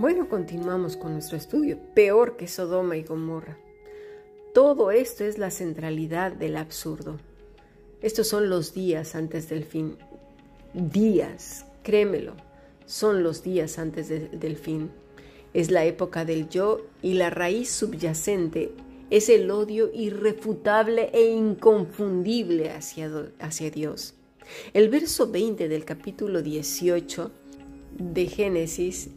Bueno, continuamos con nuestro estudio. Peor que Sodoma y Gomorra. Todo esto es la centralidad del absurdo. Estos son los días antes del fin. Días, créemelo, son los días antes del fin. Es la época del yo y la raíz subyacente es el odio irrefutable e inconfundible hacia, hacia Dios. El verso 20 del capítulo 18 de Génesis,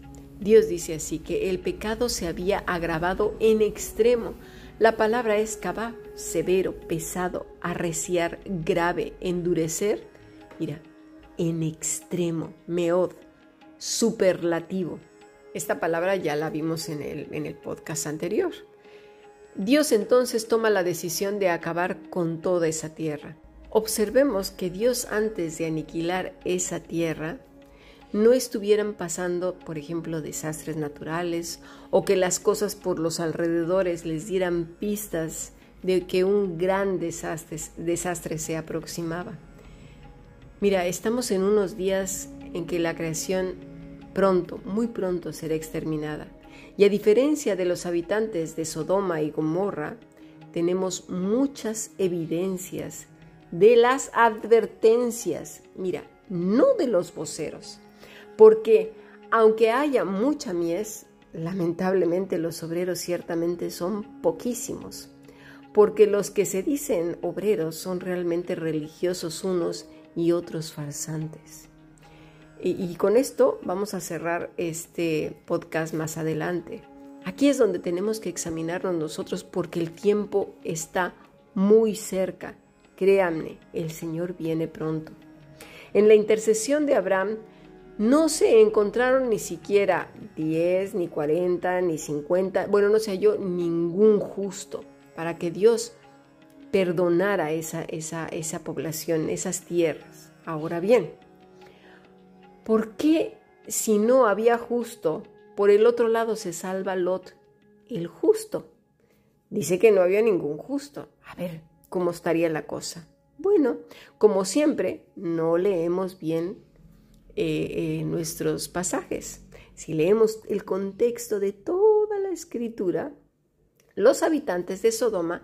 Dios dice así que el pecado se había agravado en extremo. La palabra es cabá, severo, pesado, arreciar, grave, endurecer. Mira, en extremo, meod, superlativo. Esta palabra ya la vimos en el, en el podcast anterior. Dios entonces toma la decisión de acabar con toda esa tierra. Observemos que Dios antes de aniquilar esa tierra no estuvieran pasando, por ejemplo, desastres naturales o que las cosas por los alrededores les dieran pistas de que un gran desastre, se aproximaba. Mira, estamos en unos días en que la creación pronto, muy pronto será exterminada. Y a diferencia de los habitantes de Sodoma y Gomorra, tenemos muchas evidencias de las advertencias, mira, no de los voceros, porque aunque haya mucha mies, lamentablemente los obreros ciertamente son poquísimos, porque los que se dicen obreros son realmente religiosos unos y otros farsantes. Y, con esto vamos a cerrar este podcast más adelante. Aquí es donde tenemos que examinarnos nosotros porque el tiempo está muy cerca. Créanme, el Señor viene pronto. En la intercesión de Abraham no se encontraron ni siquiera 10, ni 40, ni 50, bueno, no se halló ningún justo para que Dios perdonara esa, esa, esa población, esas tierras. Ahora bien, ¿Por qué si no había justo, por el otro lado se salva Lot, el justo? Dice que no había ningún justo. A ver, ¿cómo estaría la cosa? Bueno, como siempre, no leemos bien eh, nuestros pasajes. Si leemos el contexto de toda la escritura, los habitantes de Sodoma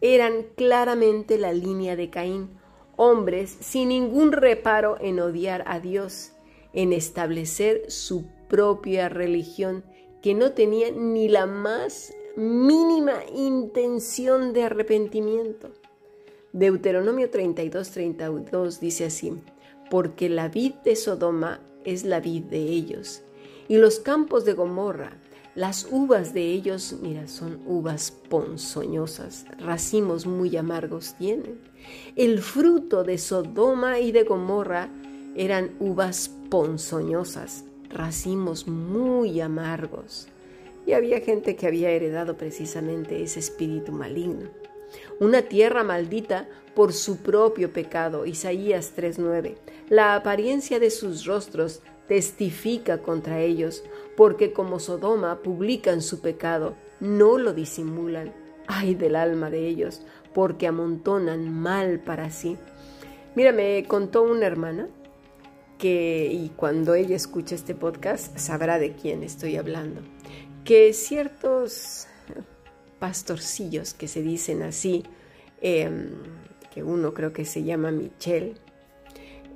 eran claramente la línea de Caín, hombres sin ningún reparo en odiar a Dios en establecer su propia religión que no tenía ni la más mínima intención de arrepentimiento. Deuteronomio 32, 32 dice así, porque la vid de Sodoma es la vid de ellos, y los campos de Gomorra, las uvas de ellos, mira, son uvas ponzoñosas, racimos muy amargos tienen. El fruto de Sodoma y de Gomorra eran uvas ponzoñosas, racimos muy amargos. Y había gente que había heredado precisamente ese espíritu maligno. Una tierra maldita por su propio pecado. Isaías 3:9. La apariencia de sus rostros testifica contra ellos, porque como Sodoma publican su pecado, no lo disimulan. Ay del alma de ellos, porque amontonan mal para sí. Mira, me contó una hermana que, y cuando ella escuche este podcast, sabrá de quién estoy hablando, que ciertos pastorcillos que se dicen así, em, que uno creo que se llama Michelle,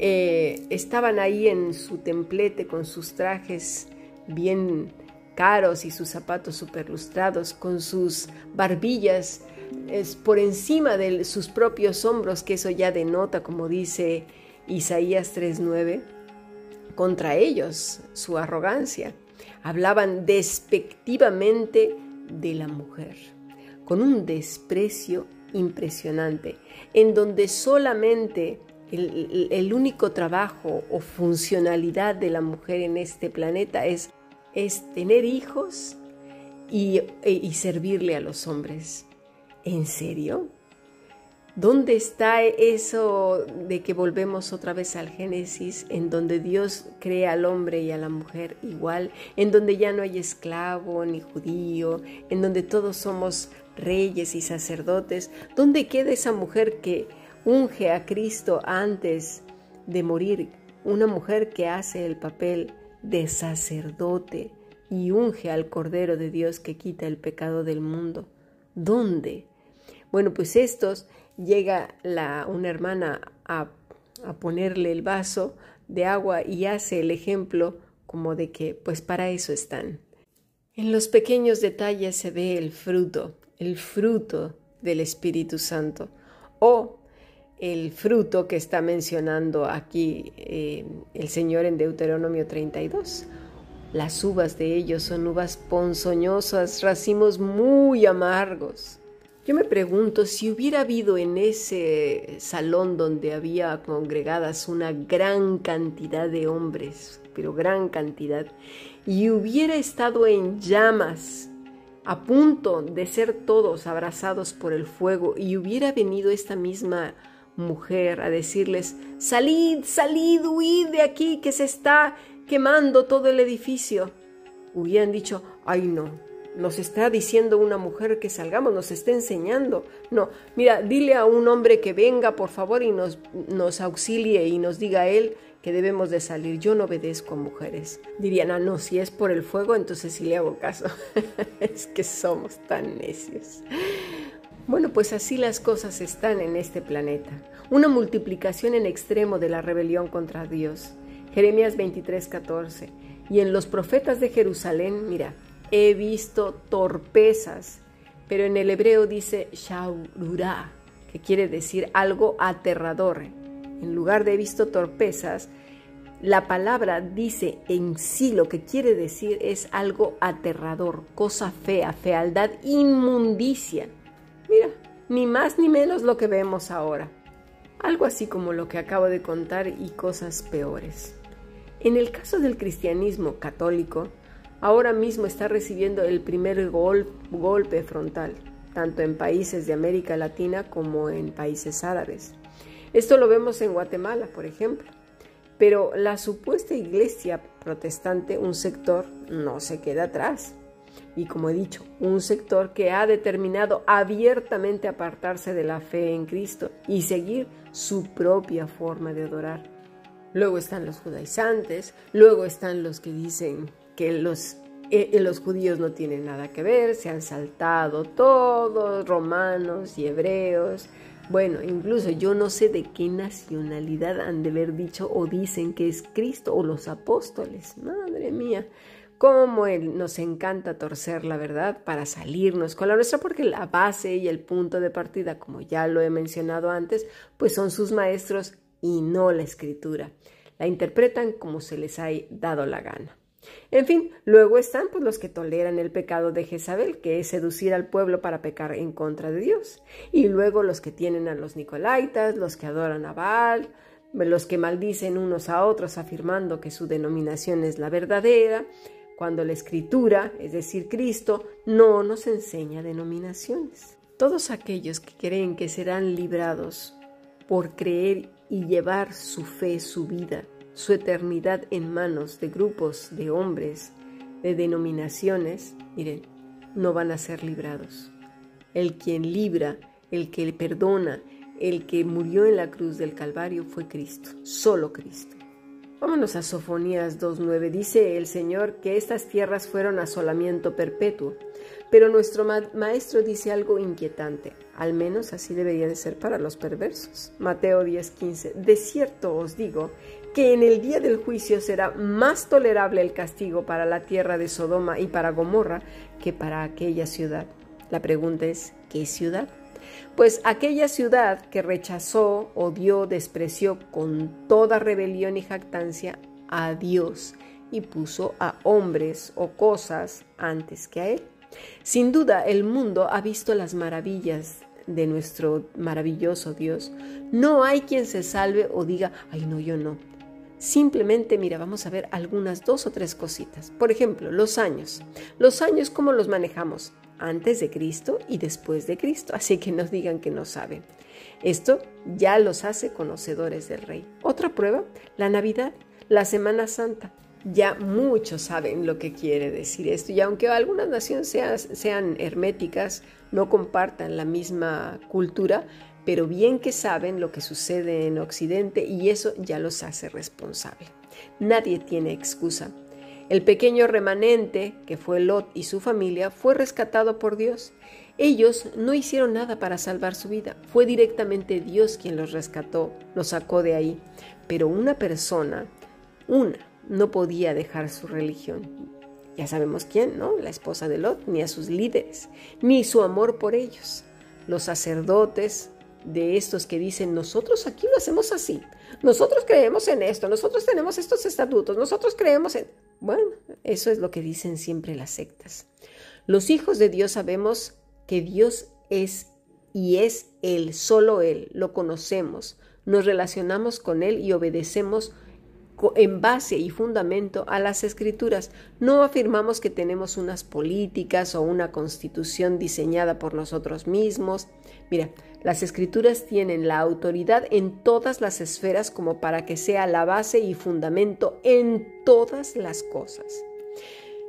eh, estaban ahí en su templete con sus trajes bien caros y sus zapatos superlustrados, con sus barbillas por encima de sus propios hombros, que eso ya denota, como dice Isaías 3:9, contra ellos su arrogancia. Hablaban despectivamente de la mujer, con un desprecio impresionante, en donde solamente el, único trabajo o funcionalidad de la mujer en este planeta es, es tener hijos y, y servirle a los hombres. ¿En serio? ¿Dónde está eso de que volvemos otra vez al Génesis, en donde Dios crea al hombre y a la mujer igual, en donde ya no hay esclavo ni judío, en donde todos somos reyes y sacerdotes? ¿Dónde queda esa mujer que unge a Cristo antes de morir? Una mujer que hace el papel de sacerdote, y unge al Cordero de Dios que quita el pecado del mundo. ¿Dónde? Bueno, pues estos llega la, una hermana a, a ponerle el vaso de agua y hace el ejemplo como de que pues para eso están. En los pequeños detalles se ve el fruto, el fruto del Espíritu Santo o el fruto que está mencionando aquí eh, el Señor en Deuteronomio 32. Las uvas de ellos son uvas ponzoñosas, racimos muy amargos. Yo me pregunto si hubiera habido en ese salón donde había congregadas una gran cantidad de hombres, pero gran cantidad, y hubiera estado en llamas, a punto de ser todos abrazados por el fuego, y hubiera venido esta misma mujer a decirles, salid, salid, huid de aquí, que se está quemando todo el edificio, hubieran dicho, ay no, nos está diciendo una mujer que salgamos, nos está enseñando. No, mira, dile a un hombre que venga, por favor, y nos, auxilie y nos diga a él que debemos de salir. Yo no obedezco a mujeres. Dirían, ah, no, si es por el fuego, entonces sí le hago caso. es que somos tan necios. Bueno, pues así las cosas están en este planeta. Una multiplicación en extremo de la rebelión contra Dios. Jeremías 23, 14. Y en los profetas de Jerusalén, mira, he visto torpezas, pero en el hebreo dice shaurura, que quiere decir algo aterrador. En lugar de he visto torpezas, la palabra dice en sí lo que quiere decir es algo aterrador, cosa fea, fealdad, inmundicia. Mira, ni más ni menos lo que vemos ahora. Algo así como lo que acabo de contar y cosas peores. En el caso del cristianismo católico, ahora mismo está recibiendo el primer golpe frontal, tanto en países de América Latina como en países árabes. Esto lo vemos en Guatemala, por ejemplo. Pero la supuesta iglesia protestante, un sector, no se queda atrás. Y como he dicho, un sector que ha determinado abiertamente apartarse de la fe en Cristo y seguir su propia forma de adorar. Luego están los judaizantes, luego están los que dicen que los, eh, eh, los judíos no tienen nada que ver, se han saltado todos, romanos y hebreos. Bueno, incluso yo no sé de qué nacionalidad han de haber dicho o dicen que es Cristo o los apóstoles. Madre mía, cómo nos encanta torcer la verdad para salirnos con la nuestra, porque la base y el punto de partida, como ya lo he mencionado antes, pues son sus maestros y no la escritura. La interpretan como se les ha dado la gana. En fin, luego están pues, los que toleran el pecado de Jezabel, que es seducir al pueblo para pecar en contra de Dios. Y luego los que tienen a los Nicolaitas, los que adoran a Baal, los que maldicen unos a otros afirmando que su denominación es la verdadera, cuando la escritura, es decir, Cristo, no nos enseña denominaciones. Todos aquellos que creen que serán librados por creer y llevar su fe, su vida, su eternidad en manos de grupos de hombres, de denominaciones, miren, no van a ser librados. El quien libra, el que perdona, el que murió en la cruz del Calvario fue Cristo, solo Cristo. Vámonos a Sofonías 2.9. Dice el Señor que estas tierras fueron asolamiento perpetuo. Pero nuestro maestro dice algo inquietante, al menos así debería de ser para los perversos. Mateo 10:15, de cierto os digo que en el día del juicio será más tolerable el castigo para la tierra de Sodoma y para Gomorra que para aquella ciudad. La pregunta es, ¿qué ciudad? Pues aquella ciudad que rechazó, odió, despreció con toda rebelión y jactancia a Dios y puso a hombres o cosas antes que a Él. Sin duda, el mundo ha visto las maravillas de nuestro maravilloso Dios. No hay quien se salve o diga, ay no, yo no. Simplemente, mira, vamos a ver algunas dos o tres cositas. Por ejemplo, los años. Los años, ¿cómo los manejamos? antes de Cristo y después de Cristo, así que nos digan que no saben. Esto ya los hace conocedores del Rey. Otra prueba, la Navidad, la Semana Santa. Ya muchos saben lo que quiere decir esto y aunque algunas naciones sean, sean herméticas, no compartan la misma cultura, pero bien que saben lo que sucede en Occidente y eso ya los hace responsables. Nadie tiene excusa El pequeño remanente, que fue Lot y su familia, fue rescatado por Dios. Ellos no hicieron nada para salvar su vida, fue directamente Dios quien los rescató, los sacó de ahí. Pero una persona, una, no podía dejar su religión. Ya sabemos quién, ¿no? La esposa de Lot, ni a sus líderes, ni su amor por ellos. Los sacerdotes de estos que dicen, nosotros aquí lo hacemos así, nosotros creemos en esto, nosotros tenemos estos estatutos, nosotros creemos en... Bueno, eso es lo que dicen siempre las sectas. Los hijos de Dios sabemos que Dios es y es Él, solo Él, lo conocemos, nos relacionamos con Él y obedecemos en base y fundamento a las escrituras. No afirmamos que tenemos unas políticas o una constitución diseñada por nosotros mismos. Mira, las escrituras tienen la autoridad en todas las esferas como para que sea la base y fundamento en todas las cosas.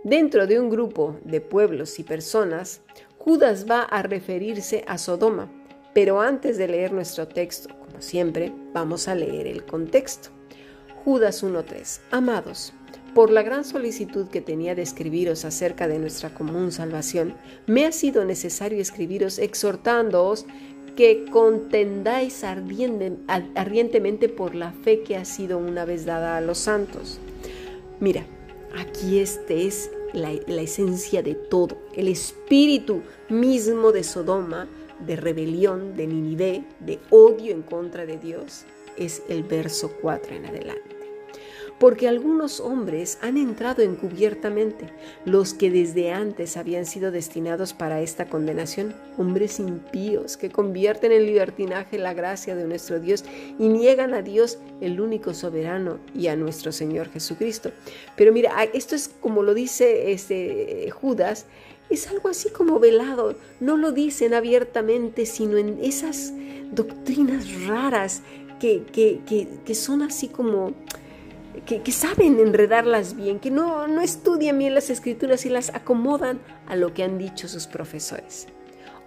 Dentro de un grupo de pueblos y personas, Judas va a referirse a Sodoma, pero antes de leer nuestro texto, como siempre, vamos a leer el contexto. Judas 1.3. Amados, por la gran solicitud que tenía de escribiros acerca de nuestra común salvación, me ha sido necesario escribiros exhortándoos que contendáis ardientemente por la fe que ha sido una vez dada a los santos. Mira, aquí este es la, esencia de todo, el espíritu mismo de Sodoma, de rebelión, de Ninive, de odio en contra de Dios, es el verso 4 en adelante porque algunos hombres han entrado encubiertamente, los que desde antes habían sido destinados para esta condenación, hombres impíos que convierten en libertinaje la gracia de nuestro Dios y niegan a Dios el único soberano y a nuestro Señor Jesucristo. Pero mira, esto es como lo dice este Judas, es algo así como velado, no lo dicen abiertamente, sino en esas doctrinas raras que, que, que son así como que, saben enredarlas bien, que no, no estudian bien las escrituras y las acomodan a lo que han dicho sus profesores.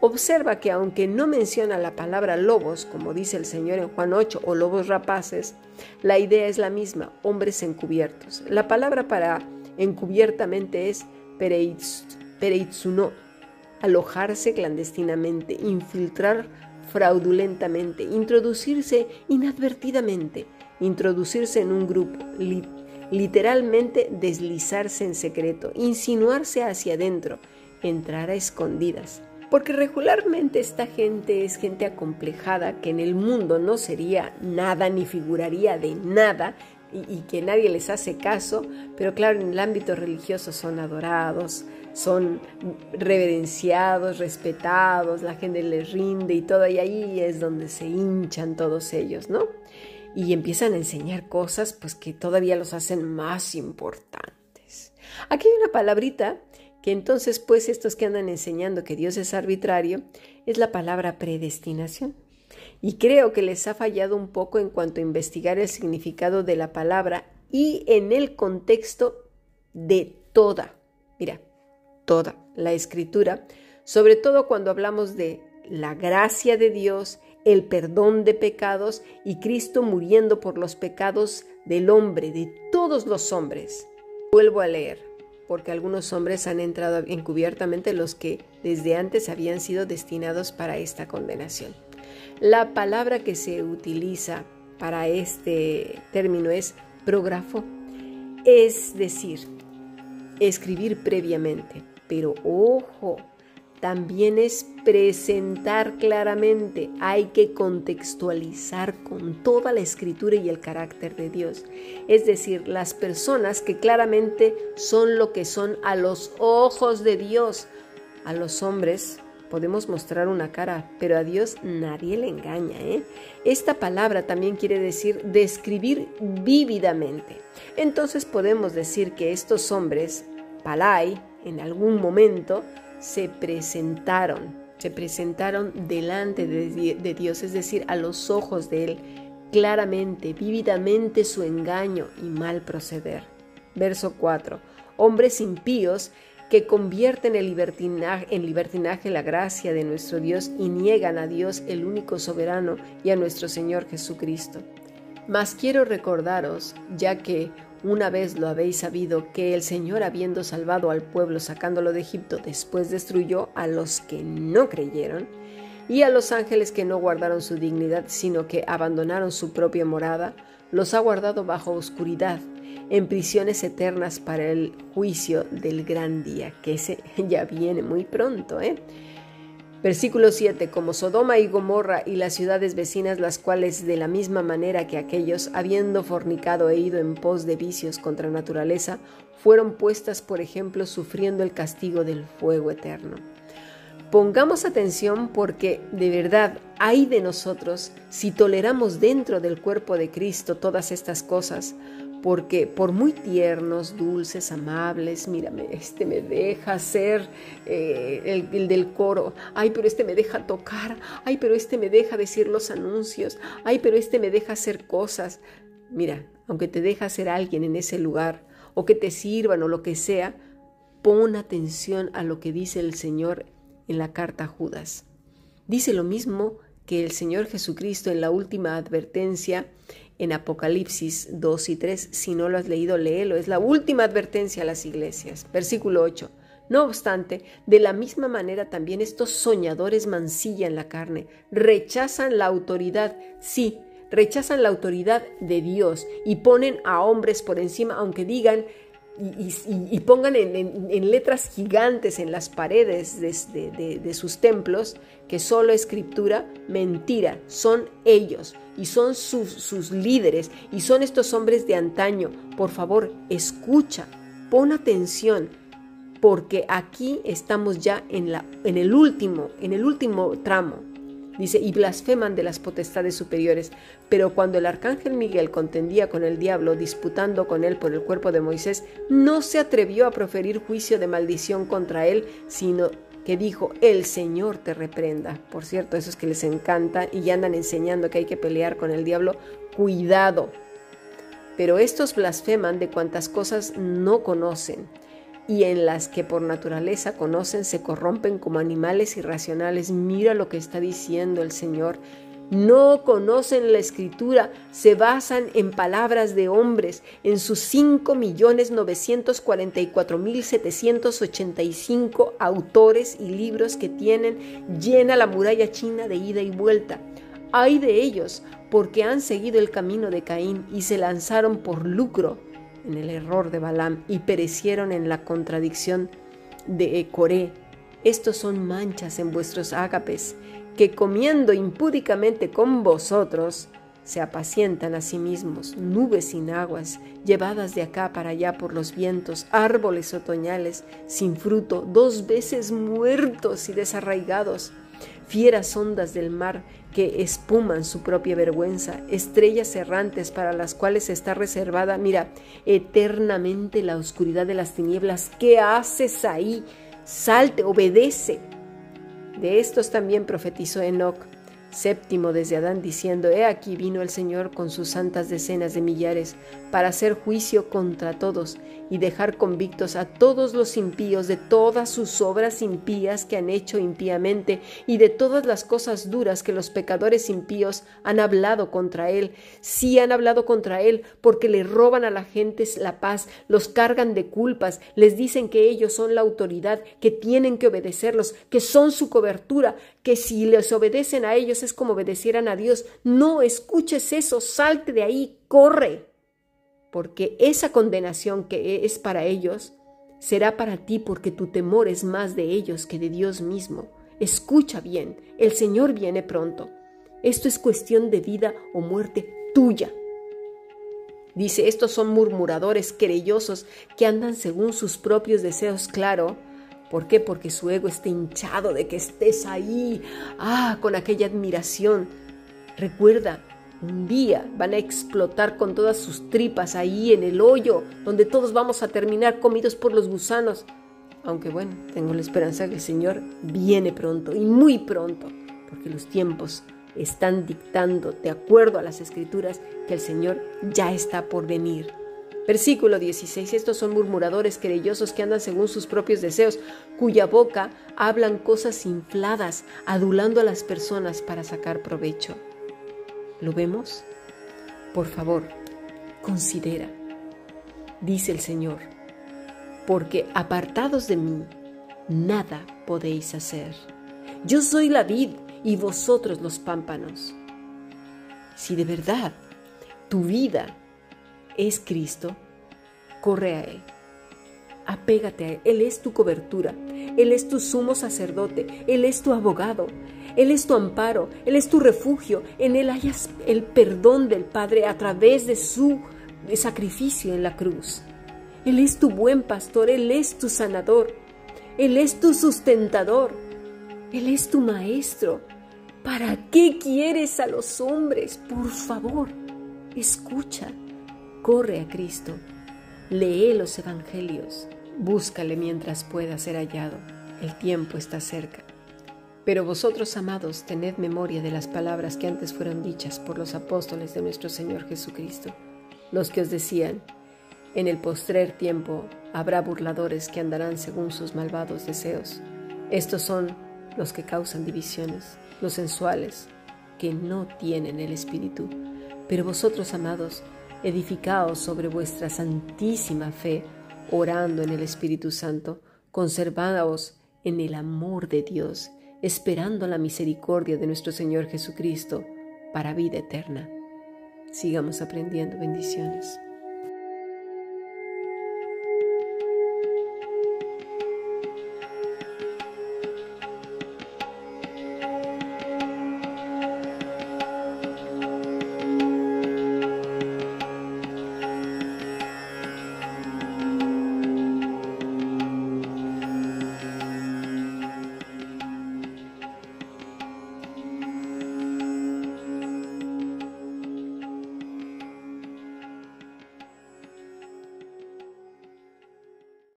Observa que aunque no menciona la palabra lobos, como dice el Señor en Juan 8, o lobos rapaces, la idea es la misma, hombres encubiertos. La palabra para encubiertamente es pereitzuno, alojarse clandestinamente, infiltrar fraudulentamente, introducirse inadvertidamente, introducirse en un grupo, literalmente deslizarse en secreto, insinuarse hacia adentro, entrar a escondidas. Porque regularmente esta gente es gente acomplejada que en el mundo no sería nada ni figuraría de nada y, que nadie les hace caso, pero claro, en el ámbito religioso son adorados, son reverenciados, respetados, la gente les rinde y todo, y ahí es donde se hinchan todos ellos, ¿no? y empiezan a enseñar cosas pues que todavía los hacen más importantes. Aquí hay una palabrita que entonces pues estos que andan enseñando que Dios es arbitrario es la palabra predestinación. Y creo que les ha fallado un poco en cuanto a investigar el significado de la palabra y en el contexto de toda, mira, toda la escritura, sobre todo cuando hablamos de la gracia de Dios, el perdón de pecados y Cristo muriendo por los pecados del hombre, de todos los hombres. Vuelvo a leer, porque algunos hombres han entrado encubiertamente los que desde antes habían sido destinados para esta condenación. La palabra que se utiliza para este término es prógrafo, es decir, escribir previamente. Pero ojo, también es presentar claramente, hay que contextualizar con toda la escritura y el carácter de Dios. Es decir, las personas que claramente son lo que son a los ojos de Dios. A los hombres podemos mostrar una cara, pero a Dios nadie le engaña. ¿eh? Esta palabra también quiere decir describir vívidamente. Entonces podemos decir que estos hombres, Palai, en algún momento, se presentaron, se presentaron delante de, Dios, es decir, a los ojos de Él, claramente, vívidamente su engaño y mal proceder. Verso 4. Hombres impíos que convierten en libertinaje, en libertinaje la gracia de nuestro Dios y niegan a Dios el único soberano y a nuestro Señor Jesucristo. Mas quiero recordaros, ya que una vez lo habéis sabido, que el Señor, habiendo salvado al pueblo sacándolo de Egipto, después destruyó a los que no creyeron y a los ángeles que no guardaron su dignidad, sino que abandonaron su propia morada, los ha guardado bajo oscuridad, en prisiones eternas para el juicio del gran día, que ese ya viene muy pronto, ¿eh? Versículo 7. Como Sodoma y Gomorra y las ciudades vecinas, las cuales de la misma manera que aquellos, habiendo fornicado e ido en pos de vicios contra naturaleza, fueron puestas, por ejemplo, sufriendo el castigo del fuego eterno. Pongamos atención porque de verdad hay de nosotros si toleramos dentro del cuerpo de Cristo todas estas cosas, porque por muy tiernos, dulces, amables, mírame, este me deja ser eh, el, del coro, ay, pero este me deja tocar, ay, pero este me deja decir los anuncios, ay, pero este me deja hacer cosas. Mira, aunque te deja ser alguien en ese lugar, o que te sirvan o lo que sea, pon atención a lo que dice el Señor en la carta a Judas. Dice lo mismo que el Señor Jesucristo en la última advertencia en Apocalipsis 2 y 3. Si no lo has leído, léelo. Es la última advertencia a las iglesias. Versículo 8. No obstante, de la misma manera también estos soñadores mancillan la carne, rechazan la autoridad, sí, rechazan la autoridad de Dios y ponen a hombres por encima, aunque digan y, pongan en, letras gigantes en las paredes de, de sus templos que solo escritura, mentira, son ellos y son sus, sus líderes y son estos hombres de antaño. Por favor, escucha, pon atención, porque aquí estamos ya en, la, en el último, en el último tramo. Dice, y blasfeman de las potestades superiores. Pero cuando el arcángel Miguel contendía con el diablo, disputando con él por el cuerpo de Moisés, no se atrevió a proferir juicio de maldición contra él, sino que dijo, el Señor te reprenda. Por cierto, eso es que les encanta y ya andan enseñando que hay que pelear con el diablo. Cuidado. Pero estos blasfeman de cuantas cosas no conocen y en las que por naturaleza conocen se corrompen como animales irracionales. Mira lo que está diciendo el Señor no conocen la escritura, se basan en palabras de hombres, en sus 5.944.785 autores y libros que tienen llena la muralla china de ida y vuelta. Hay de ellos, porque han seguido el camino de Caín y se lanzaron por lucro en el error de Balaam y perecieron en la contradicción de Coré. Estos son manchas en vuestros ágapes que comiendo impúdicamente con vosotros, se apacientan a sí mismos, nubes sin aguas, llevadas de acá para allá por los vientos, árboles otoñales, sin fruto, dos veces muertos y desarraigados, fieras ondas del mar que espuman su propia vergüenza, estrellas errantes para las cuales está reservada, mira, eternamente la oscuridad de las tinieblas. ¿Qué haces ahí? Salte, obedece, de estos también profetizó Enoch, séptimo desde Adán, diciendo, He aquí vino el Señor con sus santas decenas de millares para hacer juicio contra todos y dejar convictos a todos los impíos de todas sus obras impías que han hecho impíamente y de todas las cosas duras que los pecadores impíos han hablado contra él. Sí han hablado contra él porque le roban a la gente la paz, los cargan de culpas, les dicen que ellos son la autoridad, que tienen que obedecerlos, que son su cobertura, que si les obedecen a ellos es como obedecieran a Dios. No escuches eso, salte de ahí, corre porque esa condenación que es para ellos será para ti porque tu temor es más de ellos que de Dios mismo. Escucha bien, el Señor viene pronto. Esto es cuestión de vida o muerte tuya. Dice, estos son murmuradores querellosos que andan según sus propios deseos, claro. ¿Por qué? Porque su ego está hinchado de que estés ahí, ah, con aquella admiración. Recuerda, un día van a explotar con todas sus tripas ahí en el hoyo, donde todos vamos a terminar comidos por los gusanos. Aunque bueno, tengo la esperanza que el Señor viene pronto y muy pronto, porque los tiempos están dictando, de acuerdo a las escrituras, que el Señor ya está por venir. Versículo 16. Estos son murmuradores querellosos que andan según sus propios deseos, cuya boca hablan cosas infladas, adulando a las personas para sacar provecho. ¿Lo vemos? Por favor, considera. dice el Señor, porque apartados de mí, nada podéis hacer. Yo soy la vid y vosotros los pámpanos. Si de verdad tu vida es Cristo, corre a Él. Apégate a Él. Él es tu cobertura. Él es tu sumo sacerdote. Él es tu abogado. Él es tu amparo. Él es tu refugio. En Él hayas el perdón del Padre a través de su sacrificio en la cruz. Él es tu buen pastor. Él es tu sanador. Él es tu sustentador. Él es tu maestro. ¿Para qué quieres a los hombres? Por favor, escucha. Corre a Cristo. Lee los evangelios. Búscale mientras pueda ser hallado. El tiempo está cerca. Pero vosotros, amados, tened memoria de las palabras que antes fueron dichas por los apóstoles de nuestro Señor Jesucristo, los que os decían, en el postrer tiempo habrá burladores que andarán según sus malvados deseos. Estos son los que causan divisiones, los sensuales, que no tienen el Espíritu. Pero vosotros, amados, edificaos sobre vuestra santísima fe, orando en el Espíritu Santo, conservaos en el amor de Dios, esperando la misericordia de nuestro Señor Jesucristo para vida eterna. Sigamos aprendiendo bendiciones.